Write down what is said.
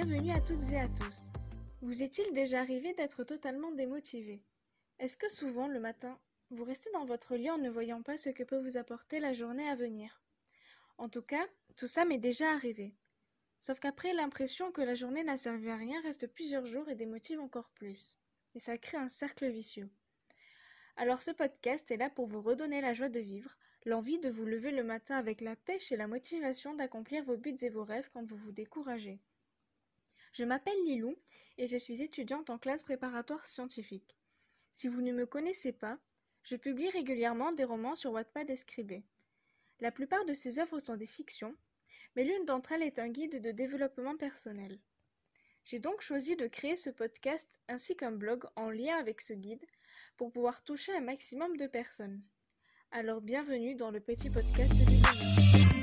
à tous. Vous est-il déjà arrivé d'être totalement démotivé? Est-ce que souvent le matin, vous restez dans votre lit en ne voyant pas ce que peut vous apporter la journée à venir? En tout cas, tout ça m'est déjà arrivé. Sauf qu'après, l'impression que la journée n'a servi à rien reste plusieurs jours et démotive encore plus. Et ça crée un cercle vicieux. Alors ce podcast est là pour vous redonner la joie de vivre, l'envie de vous lever le matin avec la pêche et la motivation d'accomplir vos buts et vos rêves quand vous vous découragez. Je m'appelle Lilou et je suis étudiante en classe préparatoire scientifique. Si vous ne me connaissez pas, je publie régulièrement des romans sur Wattpad et Scribé. La plupart de ces œuvres sont des fictions, mais l'une d'entre elles est un guide de développement personnel. J'ai donc choisi de créer ce podcast ainsi qu'un blog en lien avec ce guide pour pouvoir toucher un maximum de personnes. Alors bienvenue dans le petit podcast du bonheur.